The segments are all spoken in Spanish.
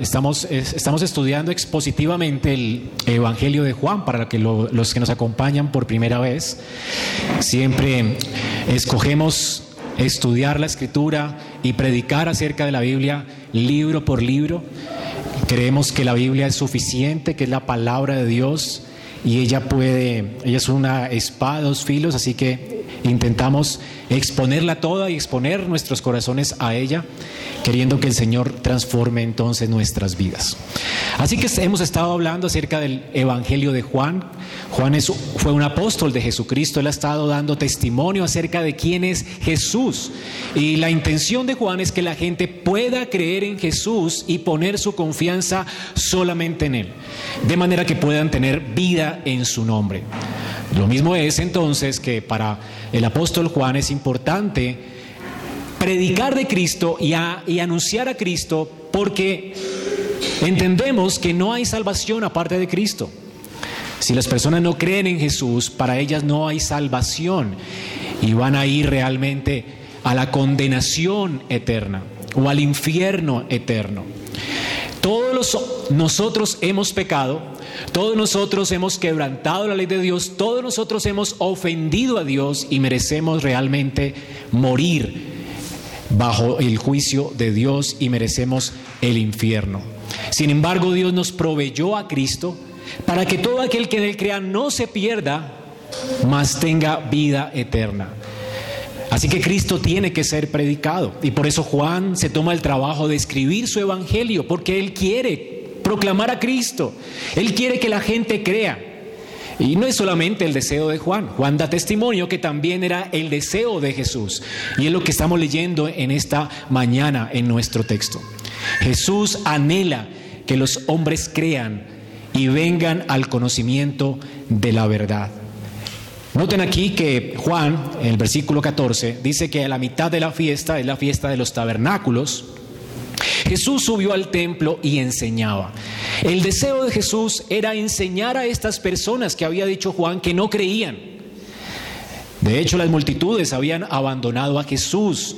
Estamos, estamos estudiando expositivamente el Evangelio de Juan para que los que nos acompañan por primera vez. Siempre escogemos estudiar la escritura y predicar acerca de la Biblia libro por libro. Creemos que la Biblia es suficiente, que es la palabra de Dios y ella puede, ella es una espada, dos filos, así que intentamos exponerla toda y exponer nuestros corazones a ella, queriendo que el Señor transforme entonces nuestras vidas. Así que hemos estado hablando acerca del Evangelio de Juan. Juan es, fue un apóstol de Jesucristo, él ha estado dando testimonio acerca de quién es Jesús. Y la intención de Juan es que la gente pueda creer en Jesús y poner su confianza solamente en Él, de manera que puedan tener vida en su nombre. Lo mismo es entonces que para el apóstol Juan es importante predicar de Cristo y, anunciar a Cristo porque entendemos que no hay salvación aparte de Cristo. Si las personas no creen en Jesús, para ellas no hay salvación y van a ir realmente a la condenación eterna o al infierno eterno. Todos nosotros hemos pecado, todos nosotros hemos quebrantado la ley de Dios, todos nosotros hemos ofendido a Dios y merecemos realmente morir bajo el juicio de Dios y merecemos el infierno. Sin embargo, Dios nos proveyó a Cristo para que todo aquel que en él crea no se pierda, mas tenga vida eterna. Así que Cristo tiene que ser predicado. Y por eso Juan se toma el trabajo de escribir su evangelio, porque él quiere proclamar a Cristo. Él quiere que la gente crea. Y no es solamente el deseo de Juan. Juan da testimonio que también era el deseo de Jesús. Y es lo que estamos leyendo en esta mañana en nuestro texto. Jesús anhela que los hombres crean y vengan al conocimiento de la verdad. Noten aquí que Juan, en el versículo 14, dice que a la mitad de la fiesta, es la fiesta de los tabernáculos, Jesús subió al templo y enseñaba. El deseo de Jesús era enseñar a estas personas que había dicho Juan que no creían. De hecho, las multitudes habían abandonado a Jesús.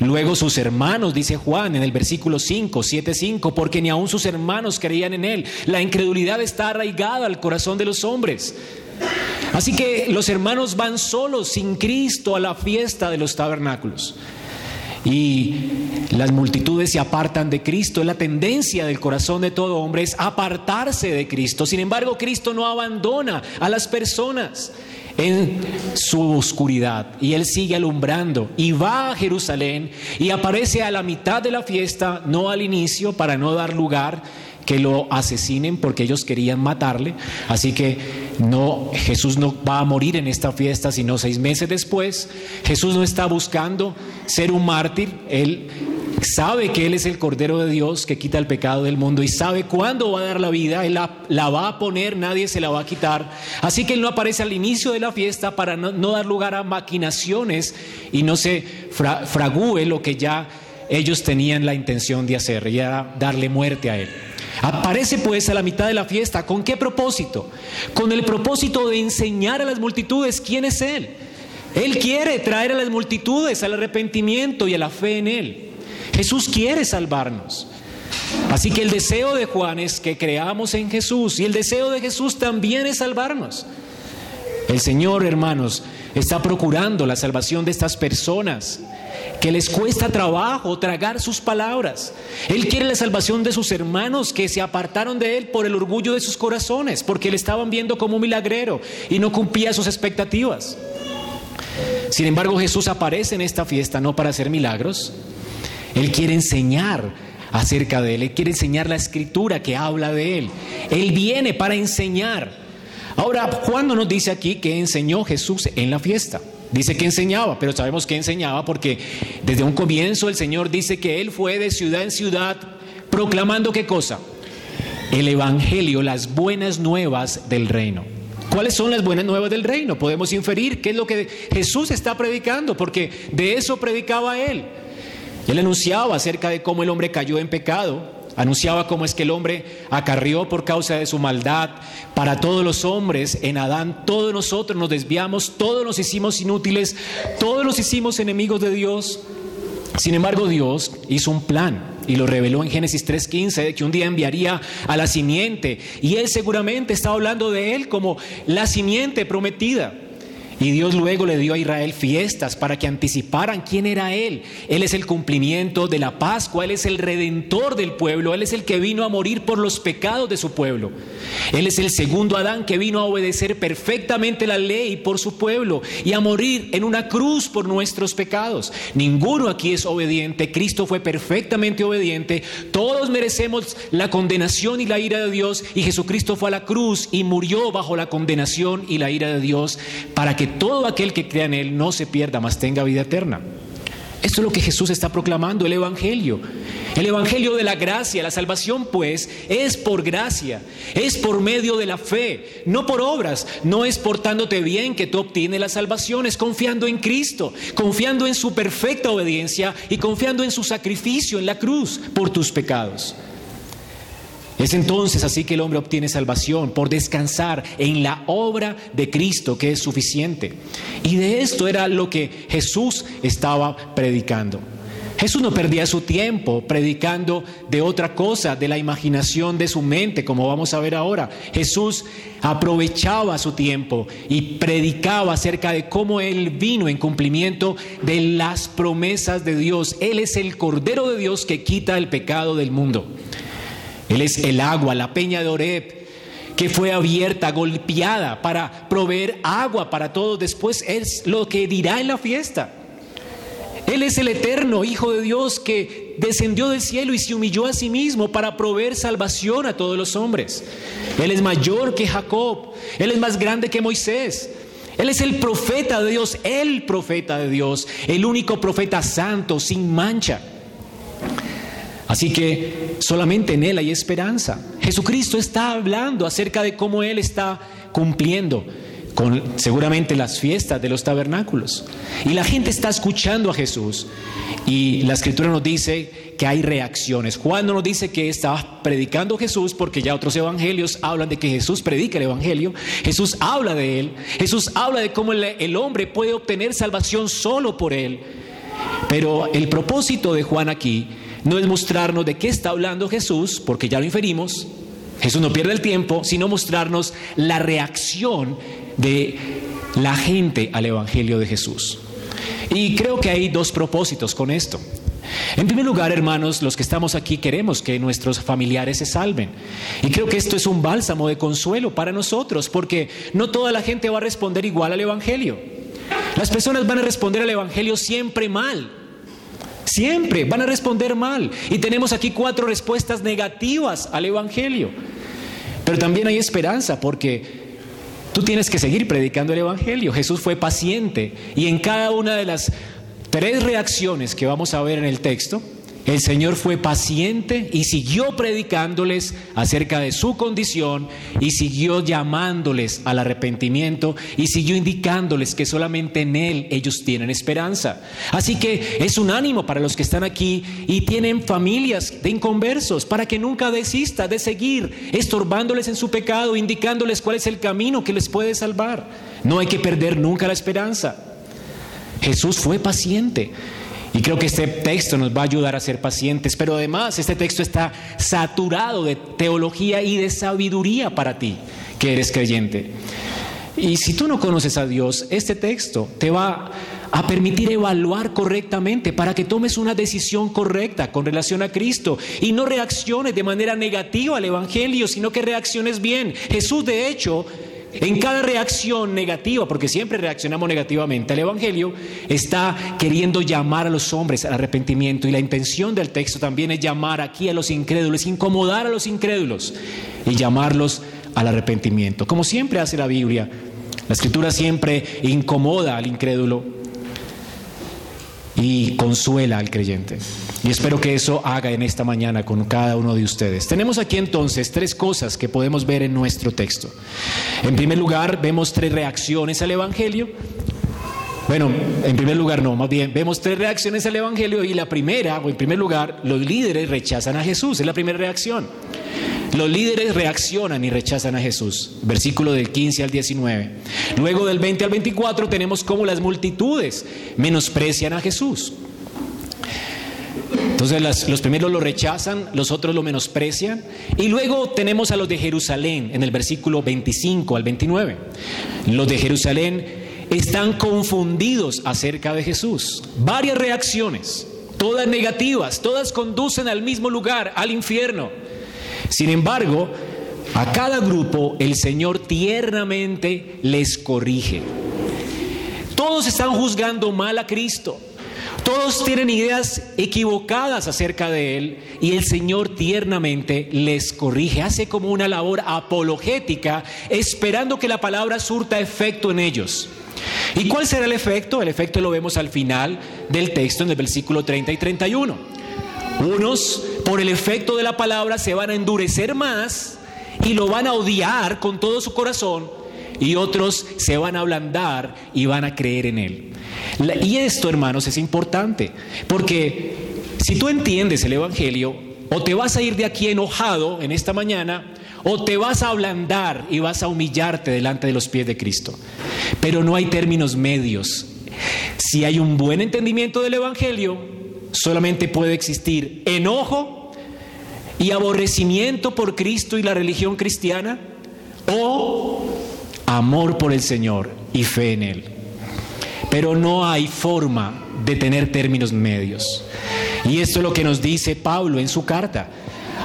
Luego sus hermanos, dice Juan en el versículo 5, 7, 5, porque ni aun sus hermanos creían en él. La incredulidad está arraigada al corazón de los hombres. Así que los hermanos van solos, sin Cristo, a la fiesta de los tabernáculos. Y las multitudes se apartan de Cristo. La tendencia del corazón de todo hombre es apartarse de Cristo. Sin embargo, Cristo no abandona a las personas en su oscuridad y él sigue alumbrando y va a Jerusalén y aparece a la mitad de la fiesta, no al inicio para no dar lugar que lo asesinen porque ellos querían matarle. Así que no, Jesús no va a morir en esta fiesta, sino seis meses después. Jesús no está buscando ser un mártir. Él sabe que Él es el Cordero de Dios que quita el pecado del mundo y sabe cuándo va a dar la vida, Él la, va a poner, nadie se la va a quitar. Así que Él no aparece al inicio de la fiesta para no, dar lugar a maquinaciones y no se fragúe lo que ya ellos tenían la intención de hacer, y era darle muerte a Él. Aparece pues a la mitad de la fiesta. ¿Con qué propósito? Con el propósito de enseñar a las multitudes quién es Él. Él quiere traer a las multitudes al arrepentimiento y a la fe en Él. Jesús quiere salvarnos. Así que el deseo de Juan es que creamos en Jesús y el deseo de Jesús también es salvarnos. El Señor, hermanos, está procurando la salvación de estas personas que les cuesta trabajo tragar sus palabras. Él quiere la salvación de sus hermanos que se apartaron de Él por el orgullo de sus corazones, porque le estaban viendo como un milagrero y no cumplía sus expectativas. Sin embargo, Jesús aparece en esta fiesta no para hacer milagros. Él quiere enseñar acerca de Él. Él quiere enseñar la escritura que habla de Él. Él viene para enseñar. Ahora, Juan no nos dice aquí que enseñó Jesús en la fiesta. Dice que enseñaba, pero sabemos que enseñaba porque desde un comienzo el Señor dice que Él fue de ciudad en ciudad proclamando qué cosa? El Evangelio, las buenas nuevas del reino. ¿Cuáles son las buenas nuevas del reino? Podemos inferir qué es lo que Jesús está predicando, porque de eso predicaba Él. Él anunciaba acerca de cómo el hombre cayó en pecado, Anunciaba cómo es que el hombre acarrió por causa de su maldad. Para todos los hombres en Adán, todos nosotros nos desviamos, todos nos hicimos inútiles, todos nos hicimos enemigos de Dios. Sin embargo, Dios hizo un plan. y lo reveló en Génesis 3.15, de que un día enviaría a la simiente. Y él seguramente estaba hablando de él como la simiente prometida. Y Dios luego le dio a Israel fiestas para que anticiparan quién era Él. Él es el cumplimiento de la Pascua, Él es el redentor del pueblo, Él es el que vino a morir por los pecados de su pueblo. Él es el segundo Adán que vino a obedecer perfectamente la ley por su pueblo y a morir en una cruz por nuestros pecados. Ninguno aquí es obediente, Cristo fue perfectamente obediente, todos merecemos la condenación y la ira de Dios y Jesucristo fue a la cruz y murió bajo la condenación y la ira de Dios para que todo aquel que crea en Él no se pierda, mas tenga vida eterna. Esto es lo que Jesús está proclamando, el Evangelio. El Evangelio de la gracia, la salvación pues es por gracia, es por medio de la fe, no por obras, no es portándote bien que tú obtienes la salvación, es confiando en Cristo, confiando en su perfecta obediencia y confiando en su sacrificio en la cruz por tus pecados. Es entonces así que el hombre obtiene salvación por descansar en la obra de Cristo que es suficiente. Y de esto era lo que Jesús estaba predicando. Jesús no perdía su tiempo predicando de otra cosa, de la imaginación de su mente, como vamos a ver ahora. Jesús aprovechaba su tiempo y predicaba acerca de cómo Él vino en cumplimiento de las promesas de Dios. Él es el Cordero de Dios que quita el pecado del mundo. Él es el agua, la peña de Oreb, que fue abierta, golpeada para proveer agua para todos. Después es lo que dirá en la fiesta. Él es el eterno Hijo de Dios que descendió del cielo y se humilló a sí mismo para proveer salvación a todos los hombres. Él es mayor que Jacob, Él es más grande que Moisés. Él es el profeta de Dios, el profeta de Dios, el único profeta santo, sin mancha. Así que solamente en Él hay esperanza. Jesucristo está hablando acerca de cómo Él está cumpliendo con seguramente las fiestas de los tabernáculos. Y la gente está escuchando a Jesús. Y la escritura nos dice que hay reacciones. Juan no nos dice que estaba predicando Jesús porque ya otros evangelios hablan de que Jesús predica el evangelio. Jesús habla de él. Jesús habla de cómo el, hombre puede obtener salvación solo por él. Pero el propósito de Juan aquí no es mostrarnos de qué está hablando Jesús, porque ya lo inferimos, Jesús no pierde el tiempo, sino mostrarnos la reacción de la gente al Evangelio de Jesús. Y creo que hay dos propósitos con esto. En primer lugar, hermanos, los que estamos aquí queremos que nuestros familiares se salven. Y creo que esto es un bálsamo de consuelo para nosotros, porque no toda la gente va a responder igual al Evangelio. Las personas van a responder al Evangelio siempre mal. Siempre van a responder mal. Y tenemos aquí cuatro respuestas negativas al Evangelio. Pero también hay esperanza porque tú tienes que seguir predicando el Evangelio. Jesús fue paciente y en cada una de las tres reacciones que vamos a ver en el texto, el Señor fue paciente y siguió predicándoles acerca de su condición y siguió llamándoles al arrepentimiento y siguió indicándoles que solamente en Él ellos tienen esperanza. Así que es un ánimo para los que están aquí y tienen familias de inconversos para que nunca desista de seguir estorbándoles en su pecado, indicándoles cuál es el camino que les puede salvar. No hay que perder nunca la esperanza. Jesús fue paciente. Y creo que este texto nos va a ayudar a ser pacientes, pero además este texto está saturado de teología y de sabiduría para ti, que eres creyente. Y si tú no conoces a Dios, este texto te va a permitir evaluar correctamente para que tomes una decisión correcta con relación a Cristo y no reacciones de manera negativa al Evangelio, sino que reacciones bien. Jesús, de hecho, en cada reacción negativa, porque siempre reaccionamos negativamente al Evangelio, está queriendo llamar a los hombres al arrepentimiento. Y la intención del texto también es llamar aquí a los incrédulos, incomodar a los incrédulos y llamarlos al arrepentimiento. Como siempre hace la Biblia, la escritura siempre incomoda al incrédulo y consuela al creyente. Y espero que eso haga en esta mañana con cada uno de ustedes. Tenemos aquí entonces tres cosas que podemos ver en nuestro texto. En primer lugar, vemos tres reacciones al Evangelio. Bueno, en primer lugar no, más bien vemos tres reacciones al Evangelio y la primera, o en primer lugar, los líderes rechazan a Jesús, es la primera reacción. Los líderes reaccionan y rechazan a Jesús. Versículo del 15 al 19. Luego del 20 al 24 tenemos cómo las multitudes menosprecian a Jesús. Entonces los primeros lo rechazan, los otros lo menosprecian. Y luego tenemos a los de Jerusalén en el versículo 25 al 29. Los de Jerusalén están confundidos acerca de Jesús. Varias reacciones, todas negativas, todas conducen al mismo lugar, al infierno. Sin embargo, a cada grupo el Señor tiernamente les corrige. Todos están juzgando mal a Cristo. Todos tienen ideas equivocadas acerca de Él y el Señor tiernamente les corrige, hace como una labor apologética, esperando que la palabra surta efecto en ellos. ¿Y cuál será el efecto? El efecto lo vemos al final del texto en el versículo 30 y 31. Unos, por el efecto de la palabra, se van a endurecer más y lo van a odiar con todo su corazón y otros se van a ablandar y van a creer en Él. Y esto, hermanos, es importante, porque si tú entiendes el Evangelio, o te vas a ir de aquí enojado en esta mañana, o te vas a ablandar y vas a humillarte delante de los pies de Cristo. Pero no hay términos medios. Si hay un buen entendimiento del Evangelio, solamente puede existir enojo y aborrecimiento por Cristo y la religión cristiana, o amor por el Señor y fe en Él. Pero no hay forma de tener términos medios. Y esto es lo que nos dice Pablo en su carta.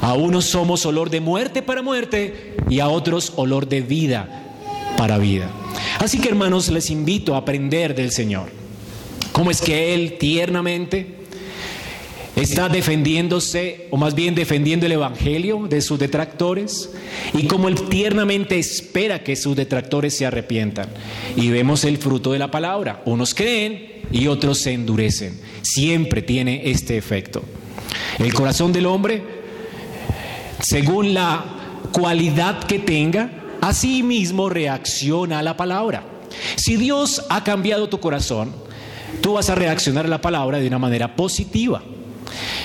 A unos somos olor de muerte para muerte y a otros olor de vida para vida. Así que hermanos, les invito a aprender del Señor. ¿Cómo es que Él tiernamente está defendiéndose, o más bien defendiendo el Evangelio de sus detractores, y como Él tiernamente espera que sus detractores se arrepientan. Y vemos el fruto de la palabra. Unos creen y otros se endurecen. Siempre tiene este efecto. El corazón del hombre, según la cualidad que tenga, así mismo reacciona a la palabra. Si Dios ha cambiado tu corazón, tú vas a reaccionar a la palabra de una manera positiva.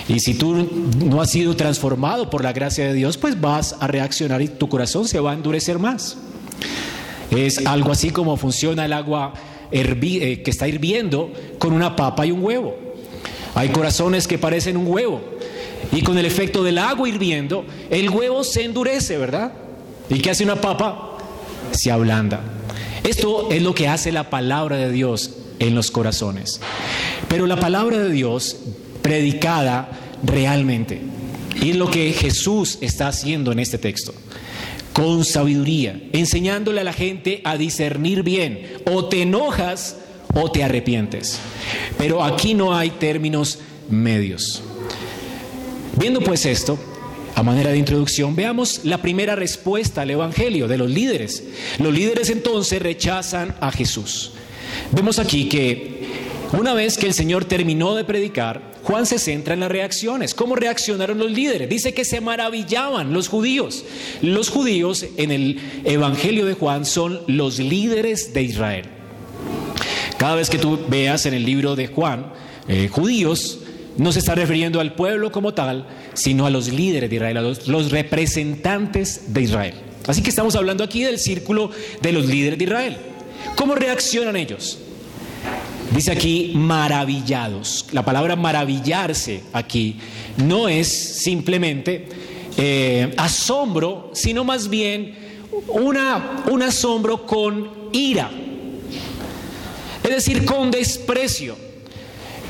Y si tú no has sido transformado por la gracia de Dios, pues vas a reaccionar y tu corazón se va a endurecer más. Es algo así como funciona el agua eh, que está hirviendo con una papa y un huevo. Hay corazones que parecen un huevo y con el efecto del agua hirviendo, el huevo se endurece, ¿verdad? ¿Y qué hace una papa? Se ablanda. Esto es lo que hace la palabra de Dios en los corazones. Pero la palabra de Dios predicada realmente. Y es lo que Jesús está haciendo en este texto. Con sabiduría, enseñándole a la gente a discernir bien. O te enojas o te arrepientes. Pero aquí no hay términos medios. Viendo pues esto, a manera de introducción, veamos la primera respuesta al Evangelio de los líderes. Los líderes entonces rechazan a Jesús. Vemos aquí que una vez que el Señor terminó de predicar, Juan se centra en las reacciones. ¿Cómo reaccionaron los líderes? Dice que se maravillaban los judíos. Los judíos en el Evangelio de Juan son los líderes de Israel. Cada vez que tú veas en el libro de Juan, eh, judíos, no se está refiriendo al pueblo como tal, sino a los líderes de Israel, a los representantes de Israel. Así que estamos hablando aquí del círculo de los líderes de Israel. ¿Cómo reaccionan ellos? Dice aquí maravillados. La palabra maravillarse aquí no es simplemente eh, asombro, sino más bien una, un asombro con ira. Es decir, con desprecio.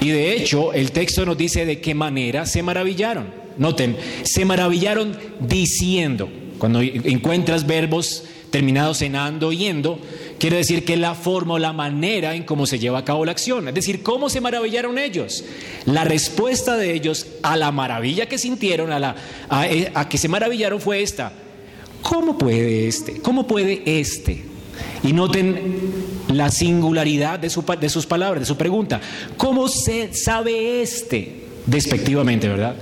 Y de hecho, el texto nos dice de qué manera se maravillaron. Noten, se maravillaron diciendo. Cuando encuentras verbos terminados en ando, yendo, Quiere decir que la forma o la manera en cómo se lleva a cabo la acción. Es decir, ¿cómo se maravillaron ellos? La respuesta de ellos a la maravilla que sintieron, a, la, a, eh, que se maravillaron fue esta. ¿Cómo puede este? ¿Cómo puede este? Y noten la singularidad de, su, de sus palabras, de su pregunta. ¿Cómo se sabe este? Despectivamente, ¿verdad?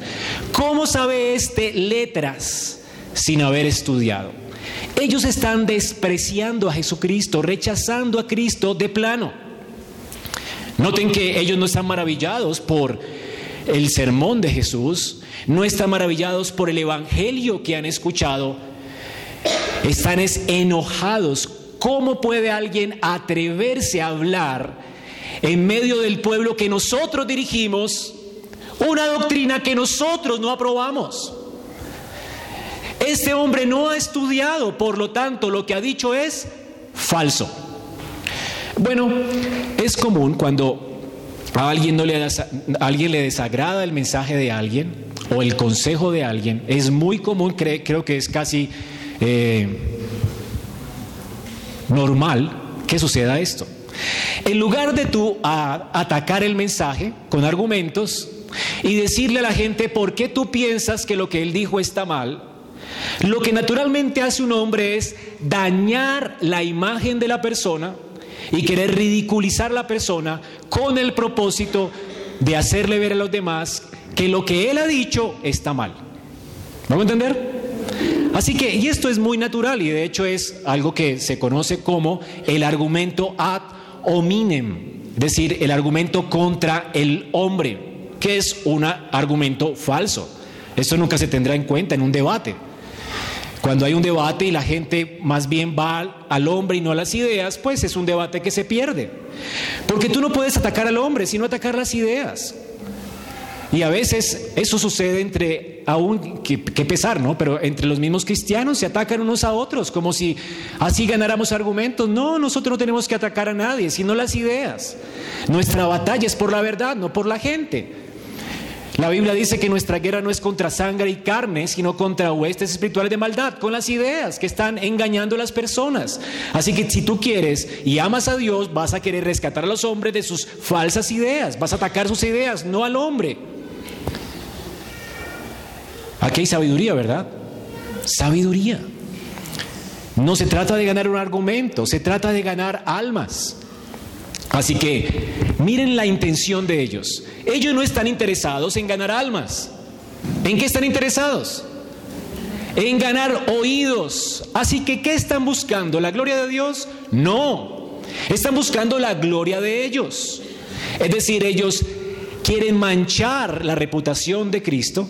¿Cómo sabe este letras sin haber estudiado? Ellos están despreciando a Jesucristo, rechazando a Cristo de plano. Noten que ellos no están maravillados por el sermón de Jesús, no están maravillados por el evangelio que han escuchado, están enojados. ¿Cómo puede alguien atreverse a hablar en medio del pueblo que nosotros dirigimos una doctrina que nosotros no aprobamos. Este hombre no ha estudiado, por lo tanto lo que ha dicho es falso. Bueno, es común cuando a alguien, no le, alguien le desagrada el mensaje de alguien o el consejo de alguien, es muy común, creo que es casi eh, normal que suceda esto. En lugar de tú atacar el mensaje con argumentos y decirle a la gente por qué tú piensas que lo que él dijo está mal, lo que naturalmente hace un hombre es dañar la imagen de la persona y querer ridiculizar a la persona con el propósito de hacerle ver a los demás que lo que él ha dicho está mal. ¿Vamos a entender? Así que, y esto es muy natural y de hecho es algo que se conoce como el argumento ad hominem, es decir, el argumento contra el hombre, que es un argumento falso. Esto nunca se tendrá en cuenta en un debate. Cuando hay un debate y la gente más bien va al hombre y no a las ideas, pues es un debate que se pierde. Porque tú no puedes atacar al hombre, sino atacar las ideas. Y a veces eso sucede entre, aún, que, pesar, ¿no? Pero entre los mismos cristianos se atacan unos a otros, como si así ganáramos argumentos. No, nosotros no tenemos que atacar a nadie, sino las ideas. Nuestra batalla es por la verdad, no por la gente. La Biblia dice que nuestra guerra no es contra sangre y carne, sino contra huestes espirituales de maldad, con las ideas que están engañando a las personas. Así que si tú quieres y amas a Dios, vas a querer rescatar a los hombres de sus falsas ideas, vas a atacar sus ideas, no al hombre. Aquí hay sabiduría, ¿verdad? Sabiduría. No se trata de ganar un argumento, se trata de ganar almas. Así que miren la intención de ellos. Ellos no están interesados en ganar almas. ¿En qué están interesados? En ganar oídos. Así que, ¿qué están buscando? ¿La gloria de Dios? No. Están buscando la gloria de ellos. Es decir, ellos quieren manchar la reputación de Cristo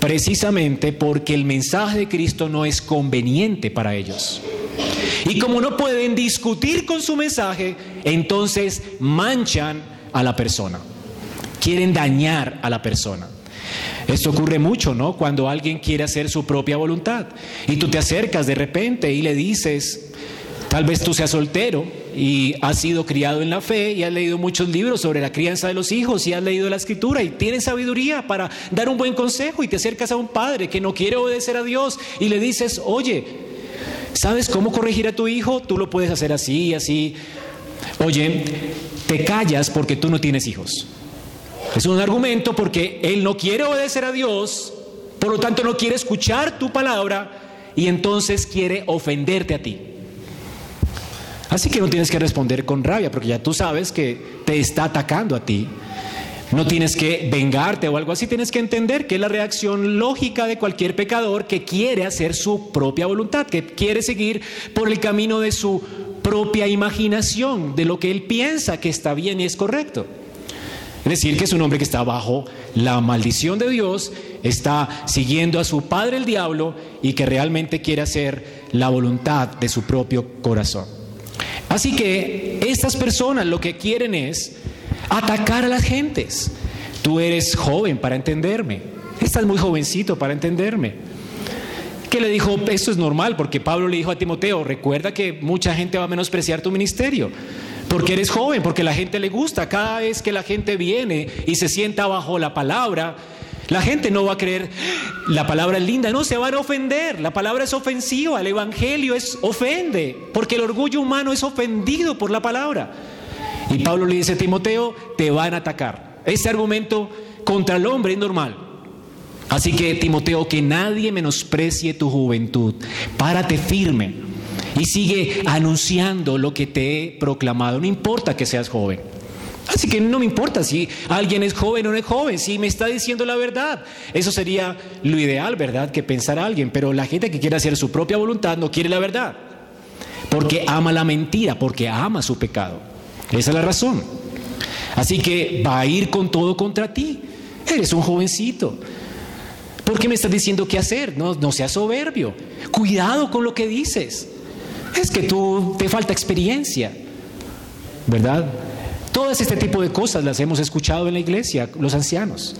precisamente porque el mensaje de Cristo no es conveniente para ellos. Y como no pueden discutir con su mensaje, entonces manchan a la persona. Quieren dañar a la persona. Esto ocurre mucho, ¿no? Cuando alguien quiere hacer su propia voluntad y tú te acercas de repente y le dices, tal vez tú seas soltero y has sido criado en la fe y has leído muchos libros sobre la crianza de los hijos y has leído la escritura y tienes sabiduría para dar un buen consejo y te acercas a un padre que no quiere obedecer a Dios y le dices, oye, ¿sabes cómo corregir a tu hijo? Tú lo puedes hacer así, así. Oye, te callas porque tú no tienes hijos. Es un argumento porque él no quiere obedecer a Dios, por lo tanto no quiere escuchar tu palabra y entonces quiere ofenderte a ti. Así que no tienes que responder con rabia porque ya tú sabes que te está atacando a ti. No tienes que vengarte o algo así, tienes que entender que es la reacción lógica de cualquier pecador que quiere hacer su propia voluntad, que quiere seguir por el camino de su propia imaginación, de lo que él piensa que está bien y es correcto. Es decir, que es un hombre que está bajo la maldición de Dios, está siguiendo a su padre el diablo y que realmente quiere hacer la voluntad de su propio corazón. Así que estas personas lo que quieren es atacar a las gentes. Tú eres joven para entenderme. Estás muy jovencito para entenderme. Que le dijo, esto es normal, porque Pablo le dijo a Timoteo, recuerda que mucha gente va a menospreciar tu ministerio, porque eres joven, porque la gente le gusta. Cada vez que la gente viene y se sienta bajo la palabra, la gente no va a creer, la palabra es linda, no, se van a ofender, la palabra es ofensiva, el Evangelio es ofende, porque el orgullo humano es ofendido por la palabra. Y Pablo le dice a Timoteo, te van a atacar. Ese argumento contra el hombre es normal. Así que Timoteo, que nadie menosprecie tu juventud. Párate firme y sigue anunciando lo que te he proclamado. No importa que seas joven. Así que no me importa si alguien es joven o no es joven, si me está diciendo la verdad. Eso sería lo ideal, ¿verdad? Que pensara alguien. Pero la gente que quiere hacer su propia voluntad no quiere la verdad. Porque ama la mentira, porque ama su pecado. Esa es la razón. Así que va a ir con todo contra ti. Eres un jovencito. ¿Por qué me estás diciendo qué hacer? No, no seas soberbio. Cuidado con lo que dices. Es que tú te falta experiencia. ¿Verdad? Todas este tipo de cosas las hemos escuchado en la iglesia, los ancianos.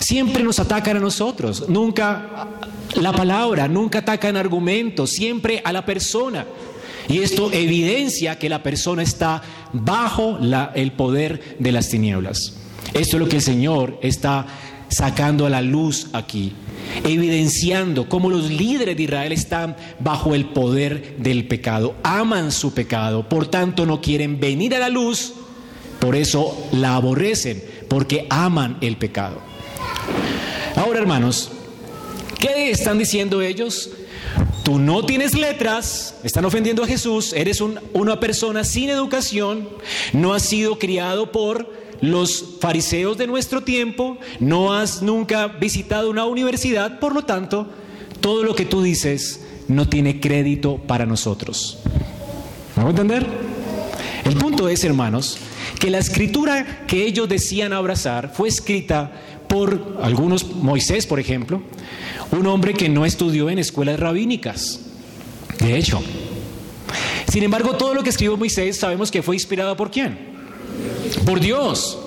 Siempre nos atacan a nosotros, nunca la palabra, nunca atacan argumentos, siempre a la persona. Y esto evidencia que la persona está bajo el poder de las tinieblas. Esto es lo que el Señor está sacando a la luz aquí, evidenciando cómo los líderes de Israel están bajo el poder del pecado, aman su pecado, por tanto no quieren venir a la luz, por eso la aborrecen, porque aman el pecado. Ahora, hermanos, ¿qué están diciendo ellos? Tú no tienes letras, están ofendiendo a Jesús, eres una persona sin educación, no has sido criado por los fariseos de nuestro tiempo, no has nunca visitado una universidad, por lo tanto, todo lo que tú dices no tiene crédito para nosotros. ¿Me a entender? El punto es, hermanos, que la escritura que ellos decían abrazar fue escrita por algunos, Moisés, por ejemplo, un hombre que no estudió en escuelas rabínicas. De hecho, sin embargo, todo lo que escribió Moisés sabemos que fue inspirado por quién? por Dios.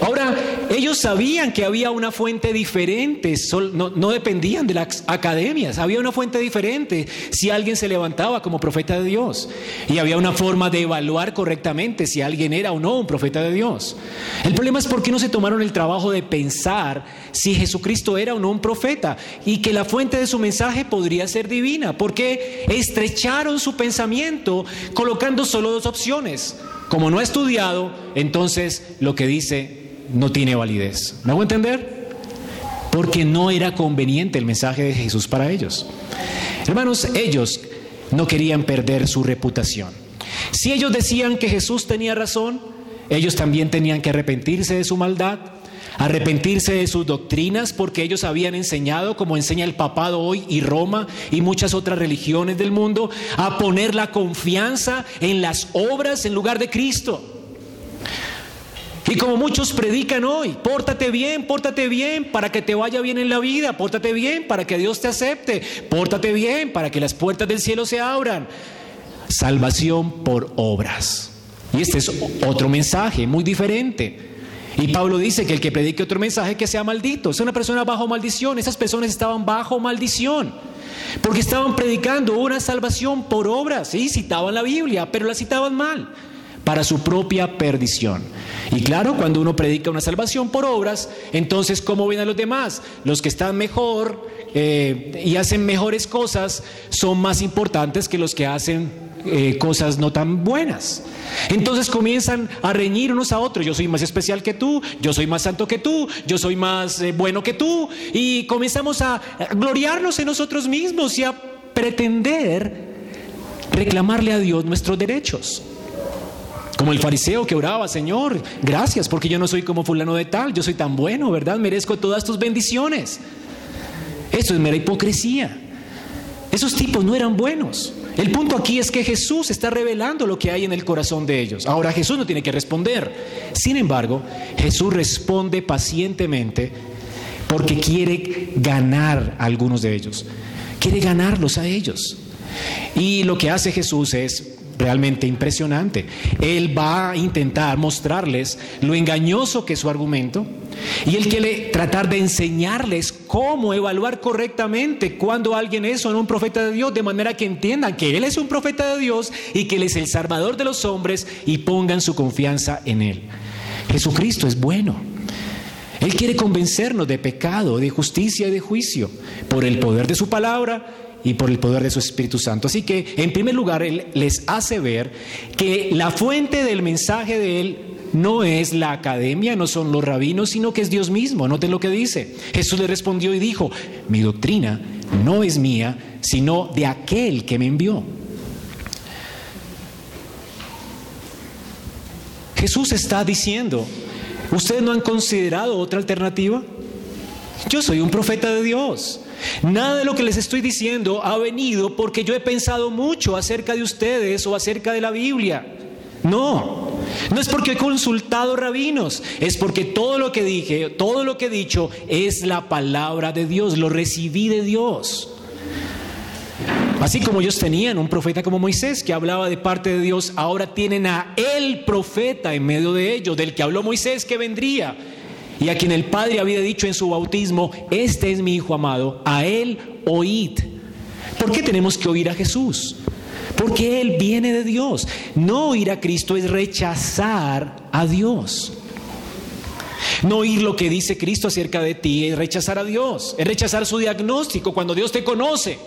Ahora, ellos sabían que había una fuente diferente, no, dependían de las academias, había una fuente diferente si alguien se levantaba como profeta de Dios. Y había una forma de evaluar correctamente si alguien era o no un profeta de Dios. El problema es por qué no se tomaron el trabajo de pensar si Jesucristo era o no un profeta y que la fuente de su mensaje podría ser divina. Porque estrecharon su pensamiento colocando solo dos opciones como no ha estudiado, entonces lo que dice no tiene validez. ¿Me hago entender? Porque no era conveniente el mensaje de Jesús para ellos. Hermanos, ellos no querían perder su reputación. Si ellos decían que Jesús tenía razón, ellos también tenían que arrepentirse de su maldad arrepentirse de sus doctrinas porque ellos habían enseñado, como enseña el papado hoy y Roma y muchas otras religiones del mundo, a poner la confianza en las obras en lugar de Cristo. Y como muchos predican hoy, pórtate bien, pórtate bien para que te vaya bien en la vida, pórtate bien para que Dios te acepte, pórtate bien para que las puertas del cielo se abran. Salvación por obras. Y este es otro mensaje muy diferente. Y Pablo dice que el que predique otro mensaje que sea maldito. Es una persona bajo maldición. Esas personas estaban bajo maldición. Porque estaban predicando una salvación por obras. Sí, citaban la Biblia, pero la citaban mal. Para su propia perdición. Y claro, cuando uno predica una salvación por obras, entonces ¿cómo ven a los demás? Los que están mejor eh, y hacen mejores cosas son más importantes que los que hacen eh, cosas no tan buenas. Entonces comienzan a reñir unos a otros. Yo soy más especial que tú, yo soy más santo que tú, yo soy más eh, bueno que tú. Y comenzamos a gloriarnos en nosotros mismos y a pretender reclamarle a Dios nuestros derechos. Como el fariseo que oraba, Señor, gracias porque yo no soy como fulano de tal, yo soy tan bueno, ¿verdad? Merezco todas tus bendiciones. Eso es mera hipocresía. Esos tipos no eran buenos. El punto aquí es que Jesús está revelando lo que hay en el corazón de ellos. Ahora Jesús no tiene que responder. Sin embargo, Jesús responde pacientemente porque quiere ganar a algunos de ellos. Quiere ganarlos a ellos. Y lo que hace Jesús es realmente impresionante. Él va a intentar mostrarles lo engañoso que es su argumento y él quiere tratar de enseñarles cómo evaluar correctamente cuando alguien es o no un profeta de Dios, de manera que entiendan que Él es un profeta de Dios y que Él es el Salvador de los hombres y pongan su confianza en Él. Jesucristo es bueno. Él quiere convencernos de pecado, de justicia y de juicio por el poder de su palabra y por el poder de su Espíritu Santo. Así que, en primer lugar, Él les hace ver que la fuente del mensaje de Él no es la academia, no son los rabinos, sino que es Dios mismo. Noten lo que dice. Jesús le respondió y dijo, mi doctrina no es mía, sino de aquel que me envió. Jesús está diciendo, ¿ustedes no han considerado otra alternativa? Yo soy un profeta de Dios. Nada de lo que les estoy diciendo ha venido porque yo he pensado mucho acerca de ustedes o acerca de la Biblia. No, no es porque he consultado rabinos, es porque todo lo que dije, todo lo que he dicho es la palabra de Dios, lo recibí de Dios. Así como ellos tenían un profeta como Moisés que hablaba de parte de Dios, ahora tienen a el profeta en medio de ellos, del que habló Moisés que vendría y a quien el Padre había dicho en su bautismo, este es mi Hijo amado, a él oíd. ¿Por qué tenemos que oír a Jesús? Porque Él viene de Dios. No oír a Cristo es rechazar a Dios. No oír lo que dice Cristo acerca de ti es rechazar a Dios, es rechazar su diagnóstico cuando Dios te conoce.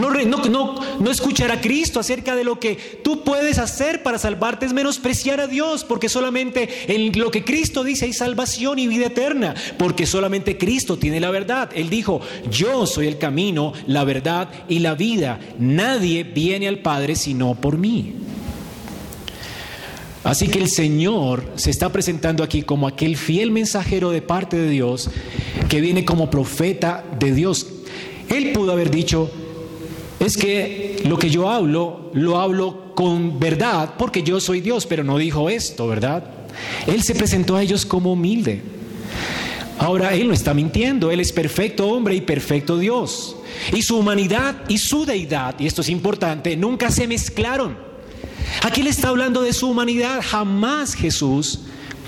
No, no, escuchar a Cristo acerca de lo que tú puedes hacer para salvarte es menospreciar a Dios, porque solamente en lo que Cristo dice hay salvación y vida eterna, porque solamente Cristo tiene la verdad. Él dijo, yo soy el camino, la verdad y la vida. Nadie viene al Padre sino por mí. Así que el Señor se está presentando aquí como aquel fiel mensajero de parte de Dios que viene como profeta de Dios. Él pudo haber dicho, es que lo que yo hablo, lo hablo con verdad porque yo soy Dios, pero no dijo esto, ¿verdad? Él se presentó a ellos como humilde. Ahora, Él no está mintiendo, Él es perfecto hombre y perfecto Dios. Y su humanidad y su deidad, y esto es importante, nunca se mezclaron. Aquí le está hablando de su humanidad, jamás Jesús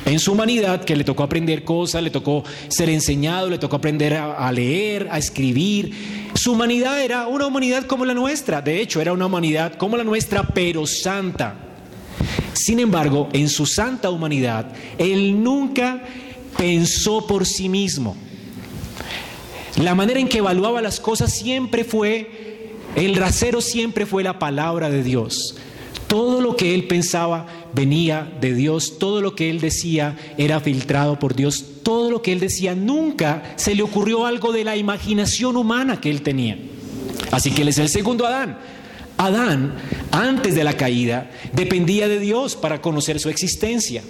en su humanidad, que le tocó aprender cosas, le tocó ser enseñado, le tocó aprender a, leer, a escribir. Su humanidad era una humanidad como la nuestra. De hecho, era una humanidad como la nuestra, pero santa. Sin embargo, en su santa humanidad, Él nunca pensó por sí mismo. La manera en que evaluaba las cosas siempre fue, el rasero siempre fue la palabra de Dios. Todo lo que él pensaba venía de Dios, todo lo que él decía era filtrado por Dios, todo lo que él decía nunca se le ocurrió algo de la imaginación humana que él tenía. Así que él es el segundo Adán. Adán, antes de la caída, dependía de Dios para conocer su existencia,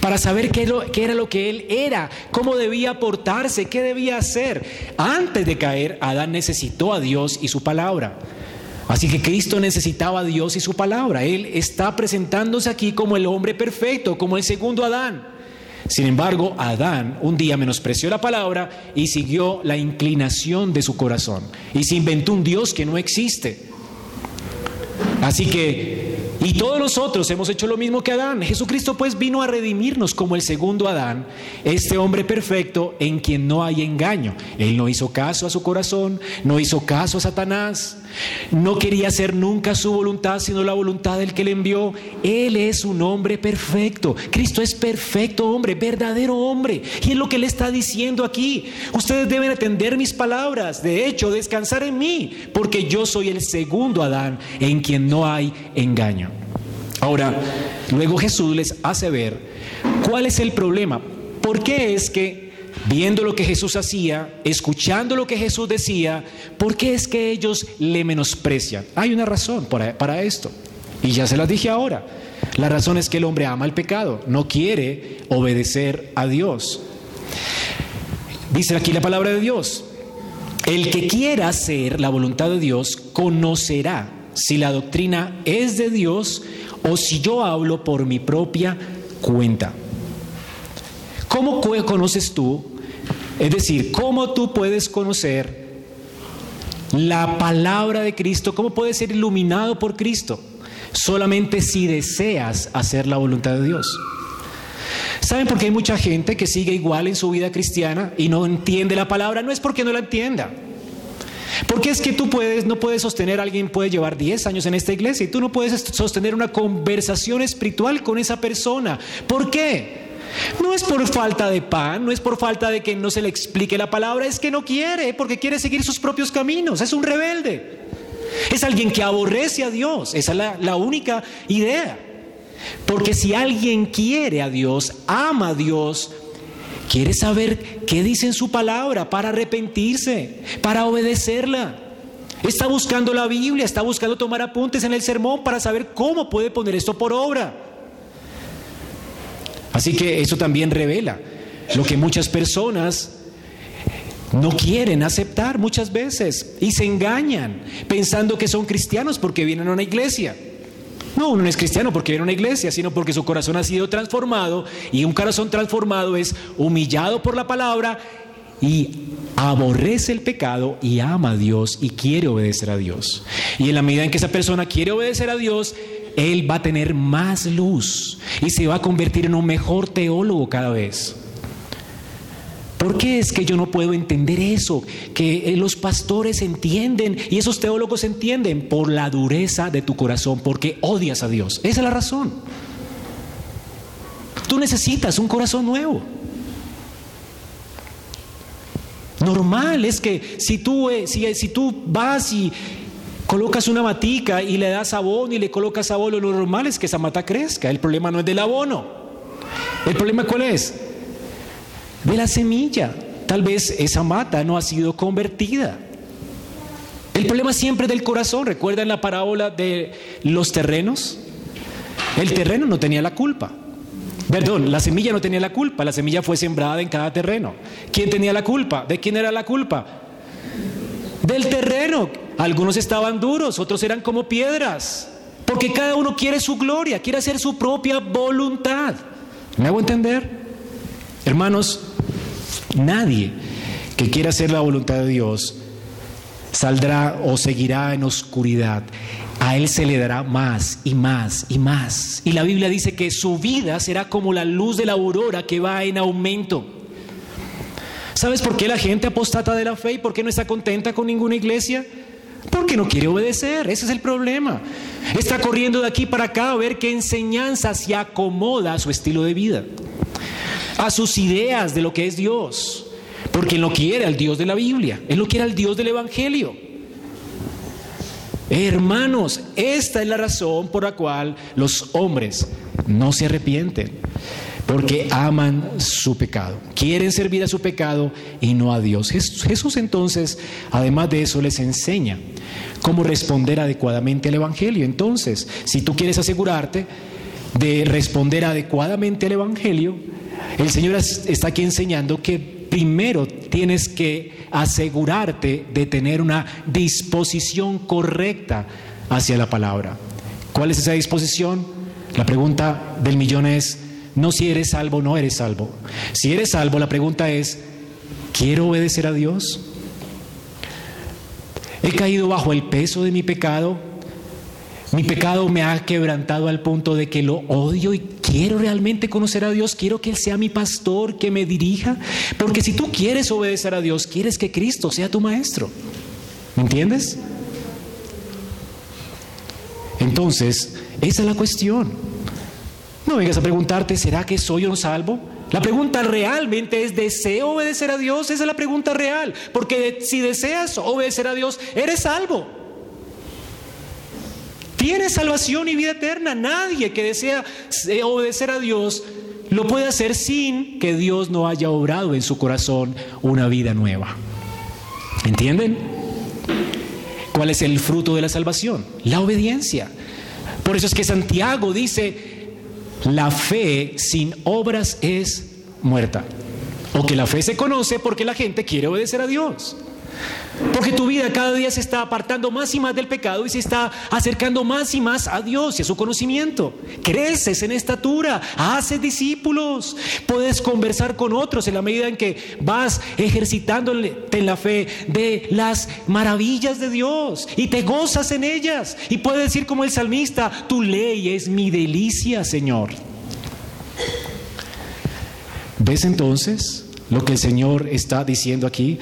para saber qué, era lo que él era, cómo debía portarse, qué debía hacer. Antes de caer, Adán necesitó a Dios y su palabra. Así que Cristo necesitaba a Dios y su palabra. Él está presentándose aquí como el hombre perfecto, como el segundo Adán. Sin embargo, Adán un día menospreció la palabra y siguió la inclinación de su corazón. Y se inventó un Dios que no existe. Así que y todos nosotros hemos hecho lo mismo que Adán. Jesucristo pues vino a redimirnos como el segundo Adán, este hombre perfecto en quien no hay engaño. Él no hizo caso a su corazón, no hizo caso a Satanás, no quería hacer nunca su voluntad, sino la voluntad del que le envió. Él es un hombre perfecto. Cristo es perfecto hombre, verdadero hombre. Y es lo que le está diciendo aquí. Ustedes deben atender mis palabras. De hecho, descansar en mí, porque yo soy el segundo Adán en quien no hay engaño. Ahora, luego Jesús les hace ver cuál es el problema. ¿Por qué es que, viendo lo que Jesús hacía, escuchando lo que Jesús decía, por qué es que ellos le menosprecian? Hay una razón para, para esto. Y ya se las dije ahora. La razón es que el hombre ama el pecado, no quiere obedecer a Dios. Dice aquí la palabra de Dios, el que quiera hacer la voluntad de Dios conocerá si la doctrina es de Dios o si yo hablo por mi propia cuenta. ¿Cómo conoces tú? Es decir, ¿cómo tú puedes conocer la palabra de Cristo? ¿Cómo puedes ser iluminado por Cristo? Solamente si deseas hacer la voluntad de Dios. ¿Saben por qué hay mucha gente que sigue igual en su vida cristiana y no entiende la palabra? No es porque no la entienda. Porque es que tú puedes, no puedes sostener, alguien puede llevar 10 años en esta iglesia y tú no puedes sostener una conversación espiritual con esa persona. ¿Por qué? No es por falta de pan, no es por falta de que no se le explique la palabra, es que no quiere, porque quiere seguir sus propios caminos, es un rebelde. Es alguien que aborrece a Dios, esa es la, la única idea. Porque si alguien quiere a Dios, ama a Dios, Quiere saber qué dice en su palabra para arrepentirse, para obedecerla. Está buscando la Biblia, está buscando tomar apuntes en el sermón para saber cómo puede poner esto por obra. Así que eso también revela lo que muchas personas no quieren aceptar muchas veces y se engañan pensando que son cristianos porque vienen a una iglesia. No, no es cristiano porque viene a una iglesia, sino porque su corazón ha sido transformado y un corazón transformado es humillado por la palabra y aborrece el pecado y ama a Dios y quiere obedecer a Dios. Y en la medida en que esa persona quiere obedecer a Dios, él va a tener más luz y se va a convertir en un mejor teólogo cada vez. ¿Por qué es que yo no puedo entender eso? Que eh, los pastores entienden y esos teólogos entienden por la dureza de tu corazón, porque odias a Dios. Esa es la razón. Tú necesitas un corazón nuevo. Normal es que si tú, eh, si, si tú vas y colocas una matica y le das abono y le colocas abono, lo normal es que esa mata crezca. El problema no es del abono. ¿El problema cuál es? De la semilla. Tal vez esa mata no ha sido convertida. El problema siempre es del corazón. ¿Recuerdan la parábola de los terrenos? El terreno no tenía la culpa. Perdón, la semilla no tenía la culpa, la semilla fue sembrada en cada terreno. ¿Quién tenía la culpa? ¿De quién era la culpa? Del terreno. Algunos estaban duros, otros eran como piedras. Porque cada uno quiere su gloria, quiere hacer su propia voluntad. ¿Me hago entender? Hermanos, nadie que quiera hacer la voluntad de Dios saldrá o seguirá en oscuridad a Él se le dará más y más y más. Y la Biblia dice que su vida será como la luz de la aurora que va en aumento. ¿Sabes por qué la gente apostata de la fe y por qué no está contenta con ninguna iglesia? Porque no quiere obedecer, ese es el problema. Está corriendo de aquí para acá a ver qué enseñanza se acomoda a su estilo de vida, a sus ideas de lo que es Dios. Porque él no quiere al Dios de la Biblia, él no quiere al Dios del Evangelio. Hermanos, esta es la razón por la cual los hombres no se arrepienten, porque aman su pecado, quieren servir a su pecado y no a Dios. Jesús entonces, además de eso, les enseña cómo responder adecuadamente al Evangelio. Entonces, si tú quieres asegurarte de responder adecuadamente al Evangelio, el Señor está aquí enseñando que primero tienes que asegurarte de tener una disposición correcta hacia la palabra. ¿Cuál es esa disposición? La pregunta del millón es, no si eres salvo o no eres salvo. Si eres salvo, la pregunta es, ¿quiero obedecer a Dios? ¿He caído bajo el peso de mi pecado? Mi pecado me ha quebrantado al punto de que lo odio y quiero realmente conocer a Dios, quiero que Él sea mi pastor, que me dirija. Porque si tú quieres obedecer a Dios, quieres que Cristo sea tu maestro. ¿Me entiendes? Entonces, esa es la cuestión. No vengas a preguntarte, ¿será que soy un salvo? La pregunta realmente es, ¿deseo obedecer a Dios? Esa es la pregunta real. Porque si deseas obedecer a Dios, eres salvo. Tiene salvación y vida eterna. Nadie que desea eh, obedecer a Dios lo puede hacer sin que Dios no haya obrado en su corazón una vida nueva. ¿Entienden? ¿Cuál es el fruto de la salvación? La obediencia. Por eso es que Santiago dice, la fe sin obras es muerta. O que la fe se conoce porque la gente quiere obedecer a Dios. Porque tu vida cada día se está apartando más y más del pecado y se está acercando más y más a Dios y a su conocimiento. Creces en estatura, haces discípulos, puedes conversar con otros en la medida en que vas ejercitándote en la fe de las maravillas de Dios y te gozas en ellas. Y puedes decir como el salmista, tu ley es mi delicia, Señor. ¿Ves entonces lo que el Señor está diciendo aquí?